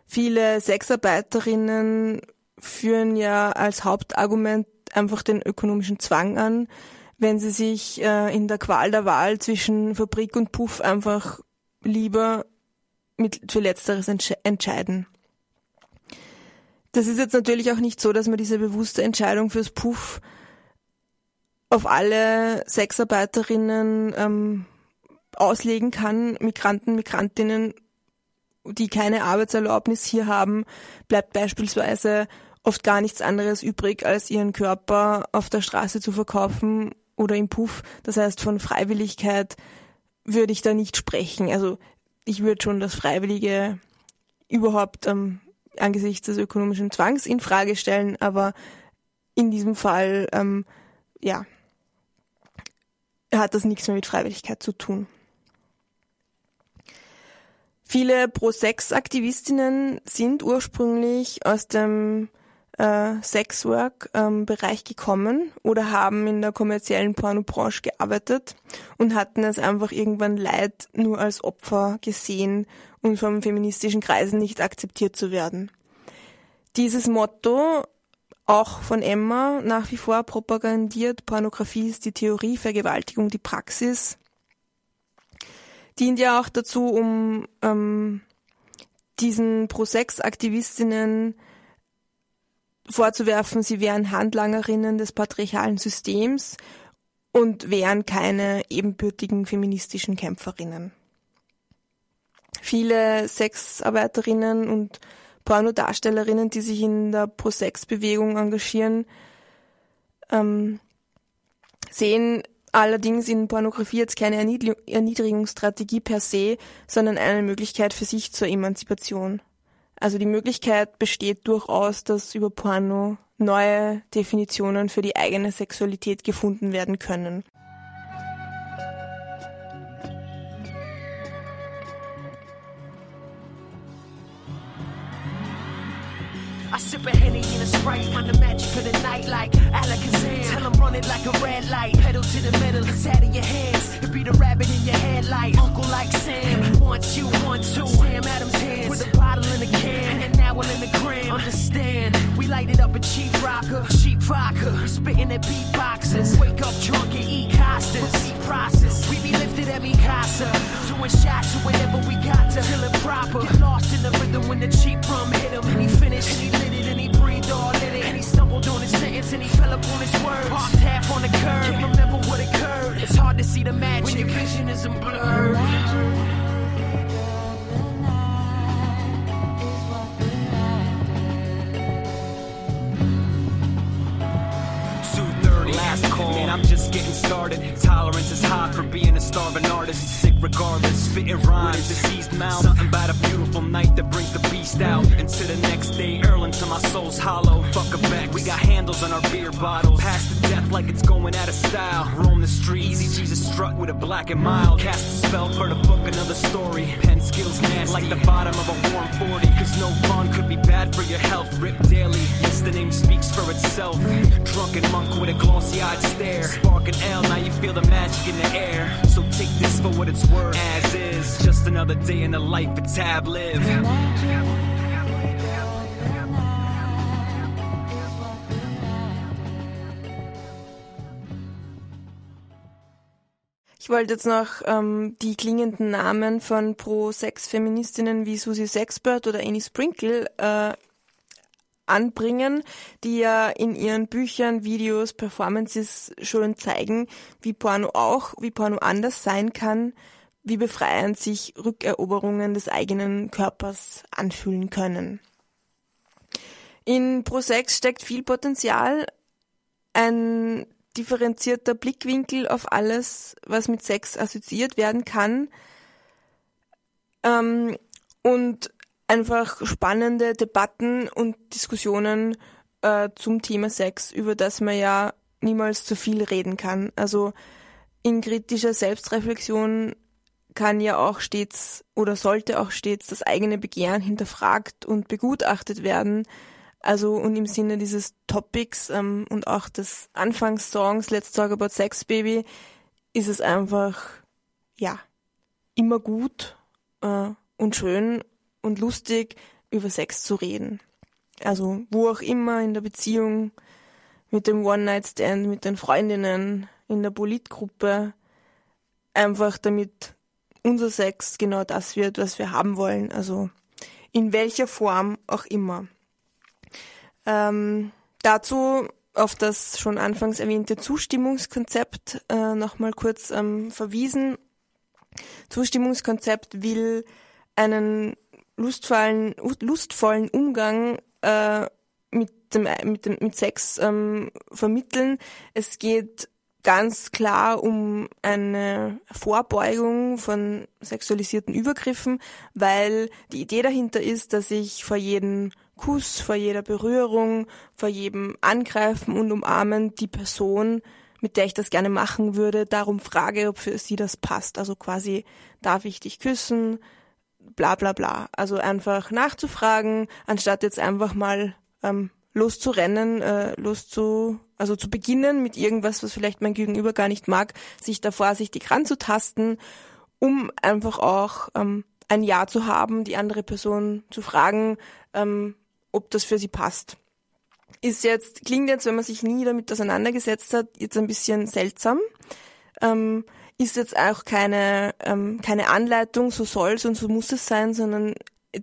Viele Sexarbeiterinnen führen ja als Hauptargument einfach den ökonomischen Zwang an, wenn sie sich äh, in der Qual der Wahl zwischen Fabrik und Puff einfach lieber mit, für Letzteres entsch entscheiden. Das ist jetzt natürlich auch nicht so, dass man diese bewusste Entscheidung fürs Puff auf alle Sexarbeiterinnen ähm, auslegen kann. Migranten, Migrantinnen, die keine Arbeitserlaubnis hier haben, bleibt beispielsweise oft gar nichts anderes übrig, als ihren Körper auf der Straße zu verkaufen oder im Puff. Das heißt, von Freiwilligkeit würde ich da nicht sprechen. Also ich würde schon das Freiwillige überhaupt ähm, angesichts des ökonomischen Zwangs in Frage stellen, aber in diesem Fall, ähm, ja, hat das nichts mehr mit Freiwilligkeit zu tun. Viele Pro-Sex-Aktivistinnen sind ursprünglich aus dem äh, Sexwork-Bereich ähm, gekommen oder haben in der kommerziellen Pornobranche gearbeitet und hatten es einfach irgendwann leid, nur als Opfer gesehen und vom feministischen Kreisen nicht akzeptiert zu werden. Dieses Motto, auch von Emma nach wie vor propagandiert, Pornografie ist die Theorie, Vergewaltigung die Praxis, dient ja auch dazu, um ähm, diesen Pro-Sex-Aktivistinnen vorzuwerfen, sie wären Handlangerinnen des patriarchalen Systems und wären keine ebenbürtigen feministischen Kämpferinnen. Viele Sexarbeiterinnen und Pornodarstellerinnen, die sich in der Pro-Sex-Bewegung engagieren, ähm, sehen allerdings in Pornografie jetzt keine Erniedrigungsstrategie per se, sondern eine Möglichkeit für sich zur Emanzipation. Also die Möglichkeit besteht durchaus, dass über Porno neue Definitionen für die eigene Sexualität gefunden werden können. Sip a Henny in a Sprite, find the magic of the night like Alakazam. Tell them run it like a red light, pedal to the metal, it's out of your hands. It be the rabbit in your headlight, uncle like Sam. One, two, one, two, Sam Adams hands. With a bottle in a can, and now we're in the gram. Understand, we light it up a cheap rocker, cheap vodka. Spitting at beatboxes, wake up drunk and eat costas. Eat process, we be lifted at Mikasa. Doing shots or whatever we got to feel it proper. Get lost in the rhythm when the cheap rum hit him, and he finished, and he lit it, and he breathed all in it. And he stumbled on his sentence, and he fell up on his words. Parked half on the curb, can't remember what occurred. It's hard to see the magic when your vision isn't blurred. I'm just getting started. Tolerance is high for being a starving artist. Sick regardless, spitting rhymes. Diseased mouth. Something about a beautiful night that brings the beast out. Into the next day, Earl until my soul's hollow. Fuck a back, we got handles on our beer bottles. Past the death like it's going out of style. Roam the streets, easy Jesus strut with a black and mild. Cast a spell for the book, another story. Pen skills nasty, like the bottom of a warm 40. Cause no fun could be bad for your health. Rip daily, yes, the name speaks for itself. Drunken monk with a glossy eyed stare. Spark an L, now you feel the magic in the air. So take this for what it's worth. As is, just another day in the life of Tab Live. Ich wollte jetzt noch ähm, die klingenden Namen von Pro-Sex-Feministinnen wie Susie Sexpert oder Annie Sprinkle äh, anbringen, die ja in ihren Büchern, Videos, Performances schon zeigen, wie Porno auch, wie Porno anders sein kann, wie befreiend sich Rückeroberungen des eigenen Körpers anfühlen können. In Pro6 steckt viel Potenzial, ein differenzierter Blickwinkel auf alles, was mit Sex assoziiert werden kann ähm, und einfach spannende Debatten und Diskussionen äh, zum Thema Sex, über das man ja niemals zu viel reden kann. Also in kritischer Selbstreflexion kann ja auch stets oder sollte auch stets das eigene Begehren hinterfragt und begutachtet werden. Also und im Sinne dieses Topics ähm, und auch des Anfangssongs Let's Talk About Sex Baby ist es einfach ja immer gut äh, und schön und lustig über Sex zu reden. Also wo auch immer in der Beziehung, mit dem One-Night-Stand, mit den Freundinnen, in der Politgruppe, einfach damit unser Sex genau das wird, was wir haben wollen. Also in welcher Form auch immer. Ähm, dazu auf das schon anfangs erwähnte Zustimmungskonzept äh, nochmal kurz ähm, verwiesen. Zustimmungskonzept will einen lustvollen, lustvollen Umgang äh, mit, dem, mit, dem, mit Sex ähm, vermitteln. Es geht ganz klar um eine Vorbeugung von sexualisierten Übergriffen, weil die Idee dahinter ist, dass ich vor jedem Kuss, vor jeder Berührung, vor jedem Angreifen und Umarmen die Person, mit der ich das gerne machen würde, darum frage, ob für sie das passt. Also quasi, darf ich dich küssen? Bla bla bla. Also einfach nachzufragen, anstatt jetzt einfach mal ähm, loszurennen, äh, loszu, also zu beginnen mit irgendwas, was vielleicht mein Gegenüber gar nicht mag, sich da vorsichtig ranzutasten, um einfach auch ähm, ein Ja zu haben, die andere Person zu fragen, ähm, ob das für sie passt. Ist jetzt, klingt jetzt, wenn man sich nie damit auseinandergesetzt hat, jetzt ein bisschen seltsam. Ähm, ist jetzt auch keine, ähm, keine Anleitung, so soll's und so muss es sein, sondern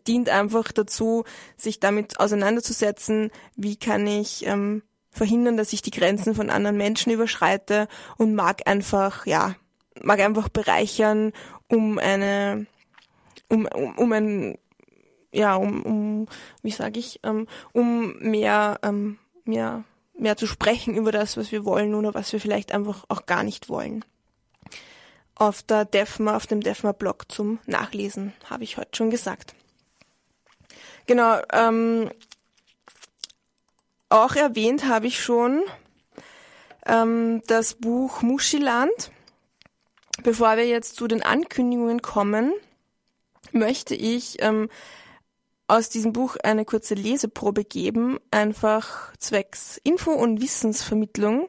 dient einfach dazu, sich damit auseinanderzusetzen, wie kann ich ähm, verhindern, dass ich die Grenzen von anderen Menschen überschreite und mag einfach, ja, mag einfach bereichern, um eine, um, um, um ein, ja, um, um wie sage ich, ähm, um mehr, ähm, mehr, mehr zu sprechen über das, was wir wollen oder was wir vielleicht einfach auch gar nicht wollen. Auf der DEFMA, auf dem DEFMA-Blog zum Nachlesen, habe ich heute schon gesagt. Genau, ähm, auch erwähnt habe ich schon ähm, das Buch Muschiland. Bevor wir jetzt zu den Ankündigungen kommen, möchte ich ähm, aus diesem Buch eine kurze Leseprobe geben, einfach zwecks Info- und Wissensvermittlung.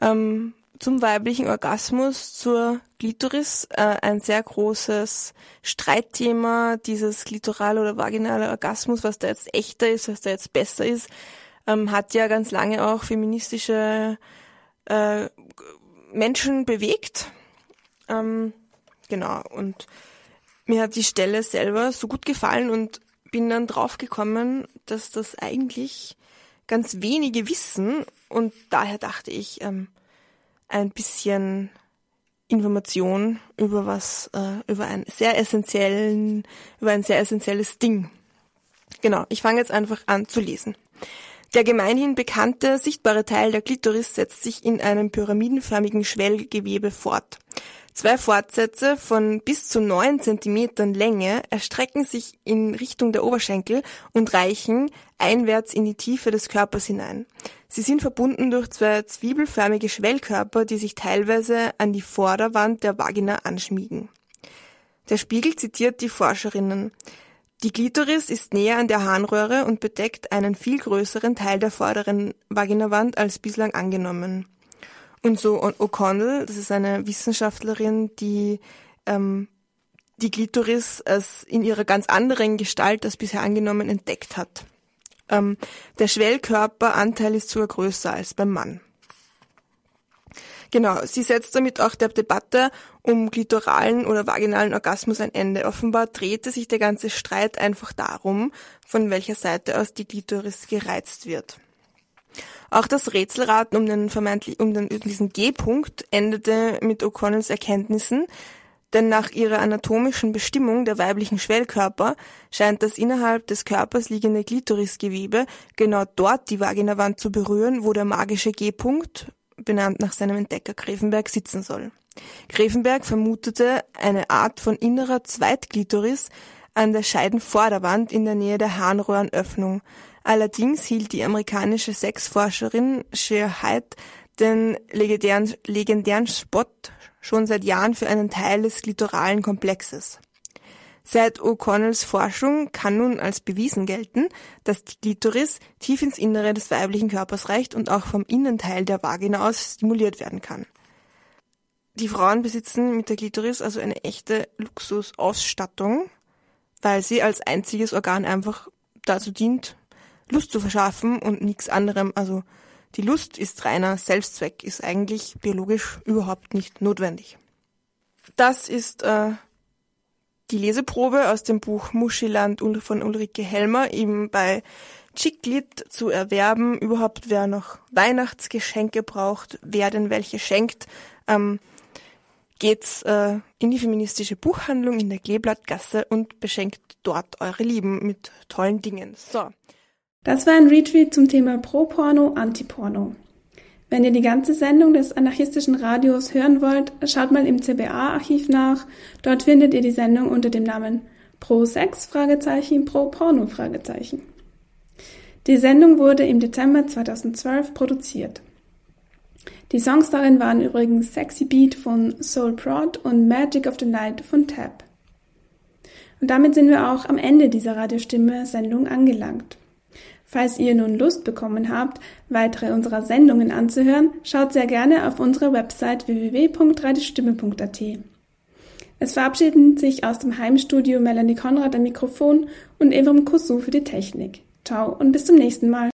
Ähm, zum weiblichen Orgasmus, zur Glitoris, äh, ein sehr großes Streitthema, dieses klitorale oder vaginale Orgasmus, was da jetzt echter ist, was da jetzt besser ist, ähm, hat ja ganz lange auch feministische äh, Menschen bewegt. Ähm, genau, und mir hat die Stelle selber so gut gefallen und bin dann draufgekommen, dass das eigentlich ganz wenige wissen und daher dachte ich, ähm, ein bisschen Information über was, äh, über einen sehr essentiellen, über ein sehr essentielles Ding. Genau, ich fange jetzt einfach an zu lesen. Der gemeinhin bekannte, sichtbare Teil der Klitoris setzt sich in einem pyramidenförmigen Schwellgewebe fort. Zwei Fortsätze von bis zu neun Zentimetern Länge erstrecken sich in Richtung der Oberschenkel und reichen einwärts in die Tiefe des Körpers hinein. Sie sind verbunden durch zwei zwiebelförmige Schwellkörper, die sich teilweise an die Vorderwand der Vagina anschmiegen. Der Spiegel zitiert die Forscherinnen. Die Klitoris ist näher an der Harnröhre und bedeckt einen viel größeren Teil der vorderen Vaginawand als bislang angenommen. Und so O'Connell, das ist eine Wissenschaftlerin, die ähm, die Glitoris als in ihrer ganz anderen Gestalt als bisher angenommen entdeckt hat. Ähm, der Schwellkörperanteil ist sogar größer als beim Mann. Genau, sie setzt damit auch der Debatte um klitoralen oder vaginalen Orgasmus ein Ende. Offenbar drehte sich der ganze Streit einfach darum, von welcher Seite aus die Klitoris gereizt wird. Auch das Rätselraten um den vermeintlich um den, diesen G-Punkt endete mit O'Connells Erkenntnissen, denn nach ihrer anatomischen Bestimmung der weiblichen Schwellkörper scheint das innerhalb des Körpers liegende Klitorisgewebe genau dort die Vaginawand zu berühren, wo der magische G-Punkt, benannt nach seinem Entdecker Grevenberg, sitzen soll. Grevenberg vermutete eine Art von innerer Zweitklitoris an der Scheidenvorderwand in der Nähe der Harnröhrenöffnung. Allerdings hielt die amerikanische Sexforscherin Sheer Hyde den legendären, legendären Spot schon seit Jahren für einen Teil des klitoralen Komplexes. Seit O'Connells Forschung kann nun als bewiesen gelten, dass die Klitoris tief ins Innere des weiblichen Körpers reicht und auch vom Innenteil der Vagina aus stimuliert werden kann. Die Frauen besitzen mit der Klitoris also eine echte Luxusausstattung, weil sie als einziges Organ einfach dazu dient, Lust zu verschaffen und nichts anderem. Also die Lust ist reiner Selbstzweck, ist eigentlich biologisch überhaupt nicht notwendig. Das ist äh, die Leseprobe aus dem Buch Muschiland von Ulrike Helmer, eben bei Chicklit zu erwerben. Überhaupt, wer noch Weihnachtsgeschenke braucht, wer denn welche schenkt, ähm, geht's äh, in die feministische Buchhandlung in der Kleeblattgasse und beschenkt dort eure Lieben mit tollen Dingen. So. Das war ein Retweet zum Thema Pro-Porno, Anti-Porno. Wenn ihr die ganze Sendung des anarchistischen Radios hören wollt, schaut mal im CBA-Archiv nach. Dort findet ihr die Sendung unter dem Namen Pro Sex Fragezeichen Pro Porno Fragezeichen. Die Sendung wurde im Dezember 2012 produziert. Die Songs darin waren übrigens Sexy Beat von Soul Prod und Magic of the Night von Tab. Und damit sind wir auch am Ende dieser Radiostimme-Sendung angelangt. Falls ihr nun Lust bekommen habt, weitere unserer Sendungen anzuhören, schaut sehr gerne auf unsere Website www.radiostimme.at. Es verabschieden sich aus dem Heimstudio Melanie Konrad am Mikrofon und Evrim Kusu für die Technik. Ciao und bis zum nächsten Mal.